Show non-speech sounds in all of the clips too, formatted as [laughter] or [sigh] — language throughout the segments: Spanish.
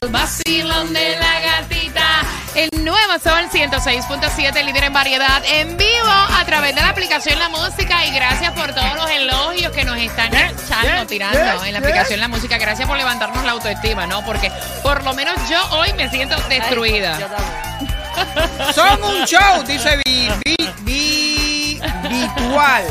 El vacilón de la gatita. El nuevo Sol 106.7, líder en variedad, en vivo a través de la aplicación La Música. Y gracias por todos los elogios que nos están echando, tirando en la aplicación La Música. Gracias por levantarnos la autoestima, ¿no? Porque por lo menos yo hoy me siento destruida. Son un show, dice vi, vi, vi, [laughs] virtual.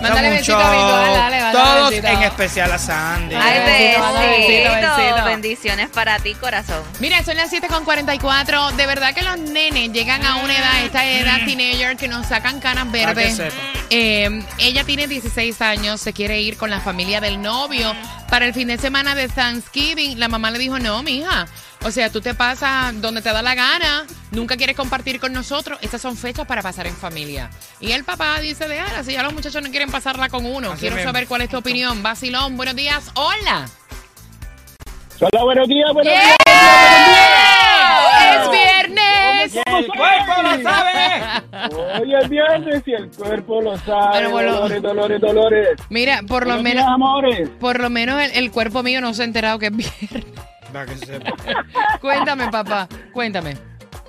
Mándale besito show. virtual, dale, mándale Todos besito. en especial a Sandy. Ay, Besito, besito. Bendiciones para ti, corazón. Mira, son las 7.44. De verdad que los nenes llegan a una edad, esta edad teenager, que nos sacan canas Para que verdes. sepa. Eh, ella tiene 16 años, se quiere ir con la familia del novio para el fin de semana de Thanksgiving. La mamá le dijo, no, mija. O sea, tú te pasas donde te da la gana, nunca quieres compartir con nosotros. Estas son fechas para pasar en familia. Y el papá dice, de ahora, si ya los muchachos no quieren pasarla con uno. Así Quiero mismo. saber cuál es tu opinión. Vacilón, buenos días. Hola. Hola, buenos días, buenos ¡Yeah! días. ¡Es viernes! Y el cuerpo lo sabe. Hoy es viernes y el cuerpo lo sabe. Bueno, bueno. Dolores, dolores, dolores. Mira, por lo Buenos menos, días, amores. por lo menos el, el cuerpo mío no se ha enterado que es viernes. Para que sepa. [laughs] Cuéntame, papá, cuéntame.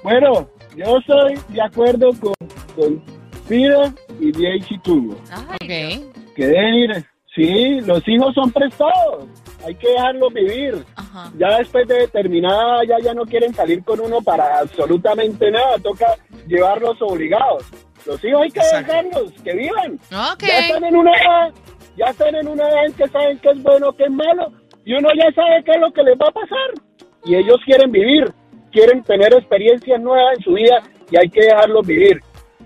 Bueno, yo estoy de acuerdo con, con Pira y Daisy Tubo. Ay, Ok. Que deben ir. Sí, los hijos son prestados. Hay que dejarlos vivir. Ajá. Ya después de determinada, ya, ya no quieren salir con uno para absolutamente nada. Toca llevarlos obligados. Los hijos hay que Exacto. dejarlos, que vivan. Ok. Ya están en una edad, ya están en una edad en que saben qué es bueno, qué es malo, y uno ya sabe qué es lo que les va a pasar. Y ellos quieren vivir, quieren tener experiencias nuevas en su vida y hay que dejarlos vivir.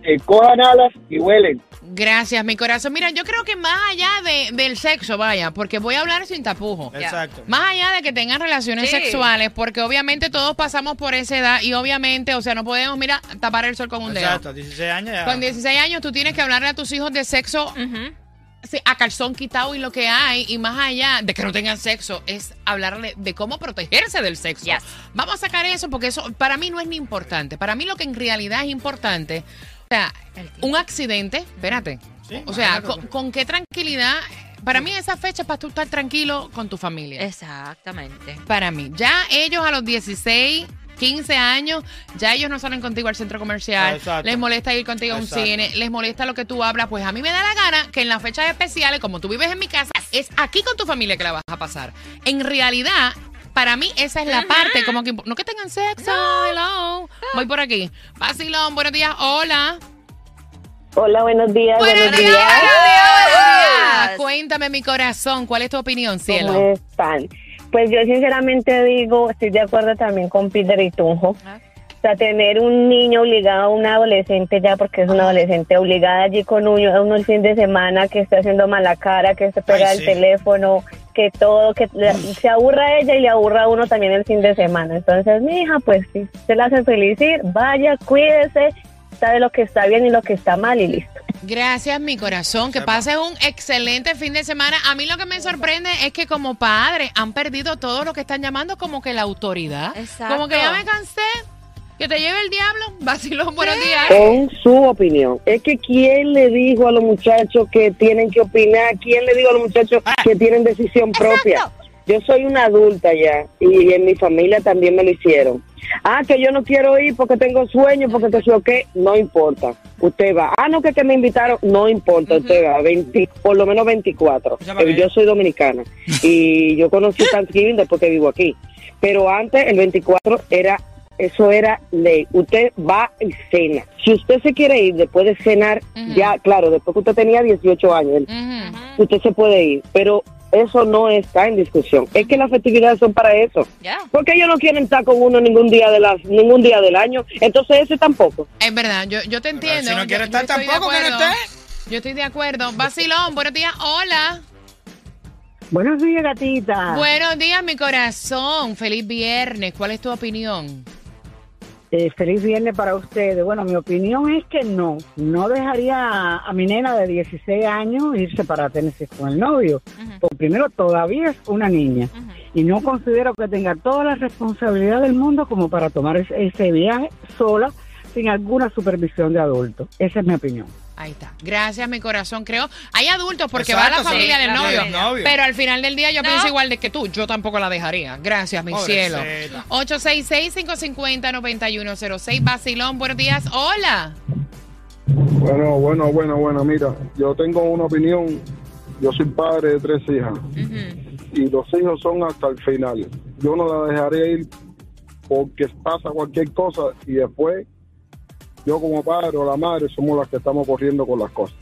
Eh, cojan alas y vuelen. Gracias, mi corazón. Mira, yo creo que más allá de, del sexo, vaya, porque voy a hablar sin tapujo. Exacto. Más allá de que tengan relaciones Sí. sexuales, porque obviamente todos pasamos por esa edad y obviamente, o sea, no podemos, mira, tapar el sol con un dedo. Exacto, 16 años ya. Con 16 años tú tienes que hablarle a tus hijos de sexo a calzón quitado y lo que hay, y más allá de que no tengan sexo, es hablarle de cómo protegerse del sexo. Yes. Vamos a sacar eso porque eso para mí no es ni importante. Para mí lo que en realidad es importante, o sea, un accidente, espérate. Sí, o sea, con, con qué tranquilidad. Para mí esa fecha es para tú estar tranquilo con tu familia. Exactamente. Para mí. Ya ellos a los 16, 15 años, ya ellos no salen contigo al centro comercial. Exacto. Les molesta ir contigo a un Exacto. cine, les molesta lo que tú hablas. Pues a mí me da la gana que en las fechas especiales, como tú vives en mi casa, es aquí con tu familia que la vas a pasar. En realidad, para mí esa es la parte, como que no que tengan sexo, hello. Voy por aquí. Vacilón, buenos días, hola. Hola, buenos días. Buenos días, días. buenos días, buenos días. días. Cuéntame mi corazón, ¿cuál es tu opinión, ¿Cómo cielo? están? Pues yo sinceramente digo, estoy de acuerdo también con Peter y Tunjo. Ah. O sea, tener un niño obligado, un adolescente ya, porque es un adolescente obligada allí con uno, uno el fin de semana que está haciendo mala cara, que se pega Ay, el sí. teléfono, que todo, que le- se aburra a ella y le aburra a uno también el fin de semana. Entonces, mi hija, pues si se la hace feliz ir, vaya, cuídese, sabe lo que está bien y lo que está mal y listo. Gracias, mi corazón. Que pases un excelente fin de semana. A mí lo que me sorprende es que como padres han perdido todo lo que están llamando como que la autoridad. Exacto. Como que ya me cansé. Que te lleve el diablo. [laughs] Vacilón, buenos días. Con su opinión. Es que ¿quién le dijo a los muchachos que tienen que opinar? ¿Quién le dijo a los muchachos que tienen decisión propia? Yo soy una adulta ya y en mi familia también me lo hicieron. Ah, que yo no quiero ir porque tengo sueño, porque que sé qué, no importa. Usted va. Ah, no, que, que me invitaron, no importa, usted va. 20, por lo menos 24. Llama Eh, bien. Yo soy dominicana y yo conocí [laughs] Thanksgiving después que vivo aquí. Pero antes, el 24 era eso era ley. Usted va y cena. Si usted se quiere ir después de cenar, ya, claro, después que usted tenía 18 años, usted se puede ir. Pero eso no está en discusión. Es que las festividades son para eso. Ya. Porque ellos no quieren estar con uno ningún día de las ningún día del año. Entonces ese tampoco. Es verdad, yo, yo te entiendo. si no quiere yo estar estoy de tampoco, que no esté. Yo estoy de acuerdo. Vacilón, buenos días. Hola. Buenos días, gatita. Buenos días, mi corazón. Feliz viernes. ¿Cuál es tu opinión? Eh, feliz viernes para ustedes. Bueno, mi opinión es que no. No dejaría a, a mi nena de 16 años irse para Tennessee con el novio. Porque primero, todavía es una niña. Y no considero que tenga toda la responsabilidad del mundo como para tomar ese, ese viaje sola, sin alguna supervisión de adultos. Esa es mi opinión. Ahí está. Gracias, mi corazón. Creo, hay adultos porque Exacto, va la familia sí, del la novio. Pero al final del día yo No. pienso igual de que tú. Yo tampoco la dejaría. Gracias, mi cielo. Pobrecita. 866-550-9106. Basilón, buenos días. Hola. Bueno, bueno, bueno, bueno, mira, yo tengo una opinión. Yo soy padre de tres hijas y los hijos son hasta el final. Yo no la dejaría ir porque pasa cualquier cosa y después yo como padre o la madre somos las que estamos corriendo con las cosas.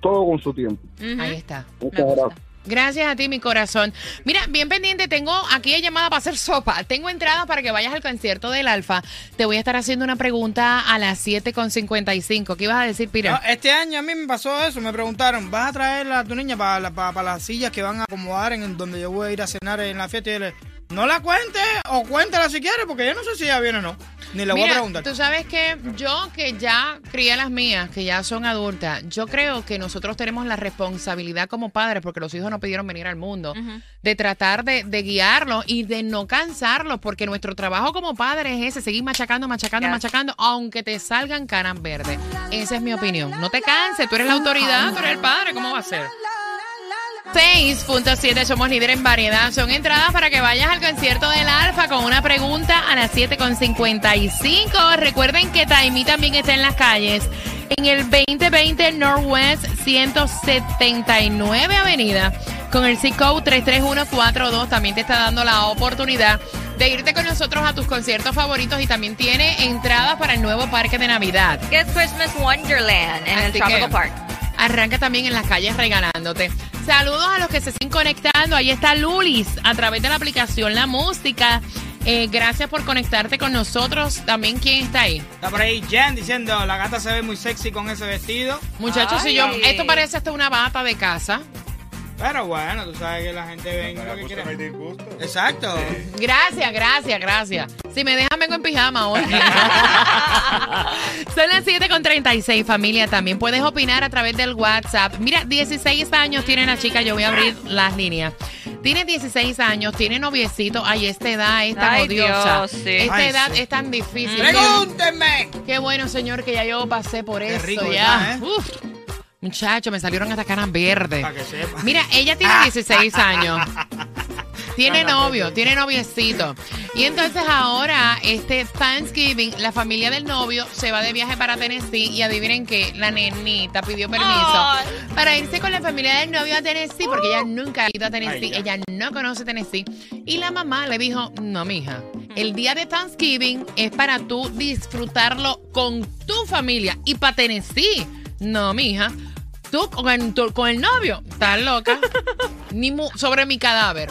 Todo con su tiempo. Ahí está. Muchas gracias. Gracias a ti, mi corazón. Mira, bien pendiente, tengo aquí llamada para hacer sopa. Tengo entradas para que vayas al concierto del Alfa. Te voy a estar haciendo una pregunta a las 7.55. ¿Qué ibas a decir, Pira? No, este año a mí me pasó eso, me preguntaron, ¿vas a traer a tu niña para, la- para, para las sillas que van a acomodar en donde yo voy a ir a cenar en la fiesta? Y yo le no la cuente o cuéntala si quieres, porque yo no sé si ella viene o no. Ni le voy a preguntar. tú sabes que yo que ya crié las mías, que ya son adultas, yo creo que nosotros tenemos la responsabilidad como padres, porque los hijos no pidieron venir al mundo, de tratar de, de guiarlos y de no cansarlos, porque nuestro trabajo como padres es ese, seguir machacando, machacando, machacando, aunque te salgan canas verdes. Esa es mi opinión. No te canses, tú eres la autoridad, tú eres el padre, ¿cómo va a ser? 6.7 somos líder en variedad. Son entradas para que vayas al concierto del Alfa con una pregunta a las 7.55. Recuerden que Taimi también está en las calles. En el 2020 Northwest 179 Avenida con el zip code 33142 también te está dando la oportunidad de irte con nosotros a tus conciertos favoritos y también tiene entradas para el nuevo parque de Navidad. Es Christmas Wonderland en el Tropical Park. Arranca también en las calles regalándote. Saludos a los que se estén conectando. Ahí está Lulis a través de la aplicación La Música. Eh, gracias por conectarte con nosotros. También, ¿quién está ahí? Está por ahí Jen diciendo, la gata se ve muy sexy con ese vestido. Muchachos, si yo, esto parece hasta una bata de casa. Pero bueno, tú sabes que la gente ve lo que quiere. Exacto. Gracias, gracias, gracias. Si me dejan, vengo en pijama hoy. [laughs] [laughs] Son las 7.36, familia. También puedes opinar a través del WhatsApp. Mira, 16 años tiene la chica. Yo voy a abrir las líneas. Tiene 16 años, tiene noviecito. Ay, esta edad es tan Ay, odiosa. Dios, sí. Esta Ay, edad sí. es tan difícil. ¡Pregúntenme! Qué bueno, señor, que ya yo pasé por Qué eso. rico, ya. ¿verdad, eh? Uf. Muchacho, me salieron hasta canas verdes. Para que sepa. Mira, ella tiene 16 años. [laughs] Tiene novio, tiene noviecito. Y entonces ahora, este Thanksgiving, la familia del novio se va de viaje para Tennessee y adivinen que la nenita pidió permiso Ay. para irse con la familia del novio a Tennessee porque ella nunca ha ido a Tennessee, ella no conoce Tennessee. Y la mamá le dijo, no, mija, el día de Thanksgiving es para tú disfrutarlo con tu familia y para Tennessee. No, mija. Tú con, tu- con el novio, estás loca. [laughs] Ni mu- sobre mi cadáver.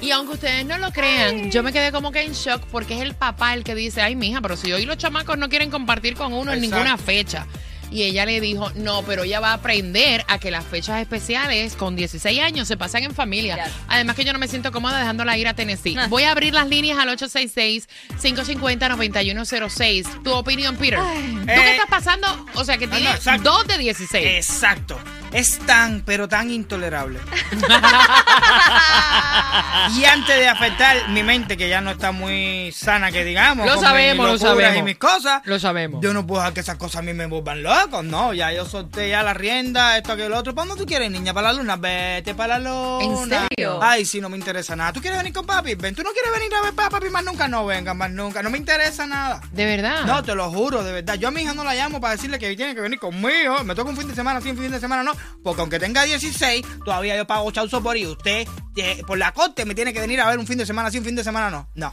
Y aunque ustedes no lo crean, yo me quedé como que en shock porque es el papá el que dice, ay, mija, pero si hoy los chamacos no quieren compartir con uno en ninguna fecha. Y ella le dijo, no, pero ella va a aprender a que las fechas especiales con 16 años se pasan en familia. Además que yo no me siento cómoda dejándola ir a Tennessee. Ah. Voy a abrir las líneas al 866-550-9106. Tu opinión, Peter. ¿Tú qué Eh, estás pasando? O sea, que no, tienes exacto. dos de 16. Exacto. Es tan, pero tan intolerable. [laughs] y antes de afectar mi mente, que ya no está muy sana, que digamos, Lo sabemos, lo sabemos. y mis cosas, Lo sabemos. yo no puedo dejar que esas cosas a mí me vuelvan loco. No, ya yo solté ya la rienda, esto, aquello, lo otro. ¿Para dónde tú quieres, niña? ¿Para la luna? Vete para la luna. ¿En serio? Ay, sí, no me interesa nada. ¿Tú quieres venir con papi? Ven. ¿Tú no quieres venir a ver a papi más nunca? No venga, más nunca. No me interesa nada. De verdad. No, te lo juro, de verdad. Yo a mi hija no la llamo para decirle que tiene que venir conmigo. Me toca un fin de semana, sí, un fin de semana no. Porque aunque tenga 16, todavía yo pago chau por y usted, eh, por la corte, me tiene que venir a ver un fin de semana, sí, un fin de semana no. No.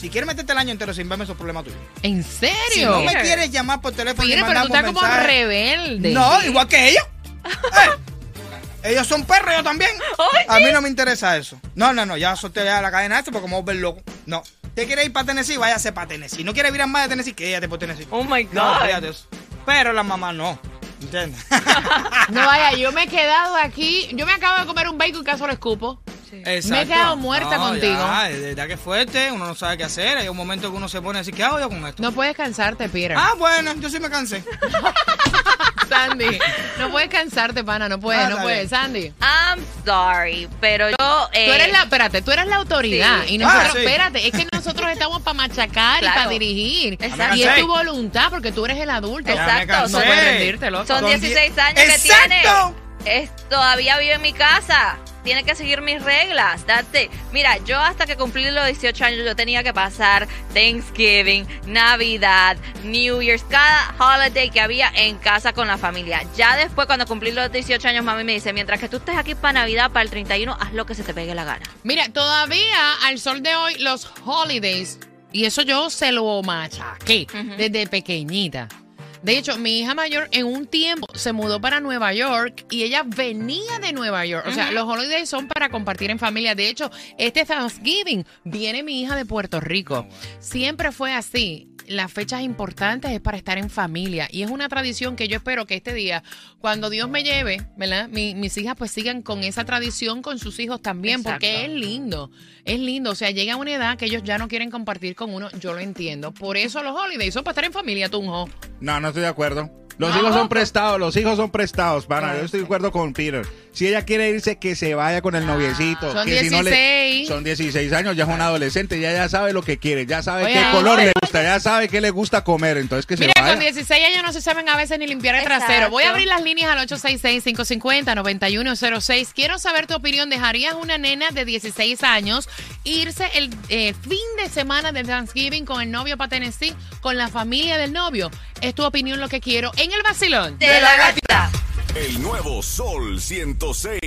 Si quieres meterte el año entero sin verme, esos problemas tuyos. ¿En serio? Si no me quieres llamar por teléfono y pero tú estás un como mensaje- rebelde. No, igual que ellos. Eh, ellos son perros, yo también. A mí no me interesa eso. No, no, no, ya solté ya la cadena esta porque me voy a ver loco. No. ¿Usted quiere ir para Tennessee? Váyase para Tennessee. ¿No quiere ir más de Tennessee? Quédate por Tennessee. Oh my No, God. fíjate eso. Pero la mamá no. ¿Entiendes? [laughs] No vaya, yo me he quedado aquí. Yo me acabo de comer un bacon y caso lo escupo. Exacto. Me he quedado muerta No, contigo. Ya, de verdad que es fuerte, uno no sabe qué hacer. Hay un momento que uno se pone así, ¿qué hago yo con esto? No puedes cansarte, Peter. Ah, bueno, yo sí me cansé. [laughs] Sandy, no puedes cansarte, pana, no puedes, Ah, no puedes. Sandy. I'm sorry, pero yo... eh, Tú eres la, espérate, tú eres la autoridad. Sí. Y nosotros, Ah, sí. espérate, es que nosotros estamos para machacar y para dirigir. Exacto. Y es tu voluntad, porque tú eres el adulto. Exacto. No puedes rendirte, loco. Son Son 16 die- años que ¡Exacto! tiene. Es, todavía vive en mi casa. Tiene que seguir mis reglas. That's it. Mira, yo hasta que cumplí los 18 años, yo tenía que pasar Thanksgiving, Navidad, New Year's, cada holiday que había en casa con la familia. Ya después, cuando cumplí los 18 años, mami me dice, mientras que tú estés aquí para Navidad, para el 31, haz lo que se te pegue la gana. Mira, todavía al sol de hoy, los holidays, y eso yo se lo machaqué desde pequeñita. De hecho, mi hija mayor en un tiempo se mudó para Nueva York y ella venía de Nueva York. O sea, los holidays son para compartir en familia. De hecho, este Thanksgiving viene mi hija de Puerto Rico. Siempre fue así. Las fechas importantes es para estar en familia y es una tradición que yo espero que este día, cuando Dios me lleve, ¿verdad? Mi- mis hijas pues sigan con esa tradición con sus hijos también, porque es lindo, es lindo. O sea, llega una edad que ellos ya no quieren compartir con uno, yo lo entiendo. Por eso los holidays son para estar en familia, Tunjo. No, no estoy de acuerdo. Los hijos son prestados, los hijos son prestados, pana. Yo estoy de acuerdo con Peter. Si ella quiere irse, que se vaya con el noviecito. Son que si no le- 16. son 16 años, ya es un adolescente, ya, ya sabe lo que quiere, ya sabe Oye, qué color le gusta, ya sabe qué le gusta comer, entonces que Mira, se vaya. con 16 años no se saben a veces ni limpiar el trasero. Exacto. Voy a abrir las líneas al 866-550-9106. Quiero saber tu opinión. ¿Dejarías una nena de 16 años irse el eh, fin de semana de Thanksgiving con el novio para Tennessee, con la familia del novio? Es tu opinión lo que quiero en el vacilón. De la gatita. El nuevo Sol 106.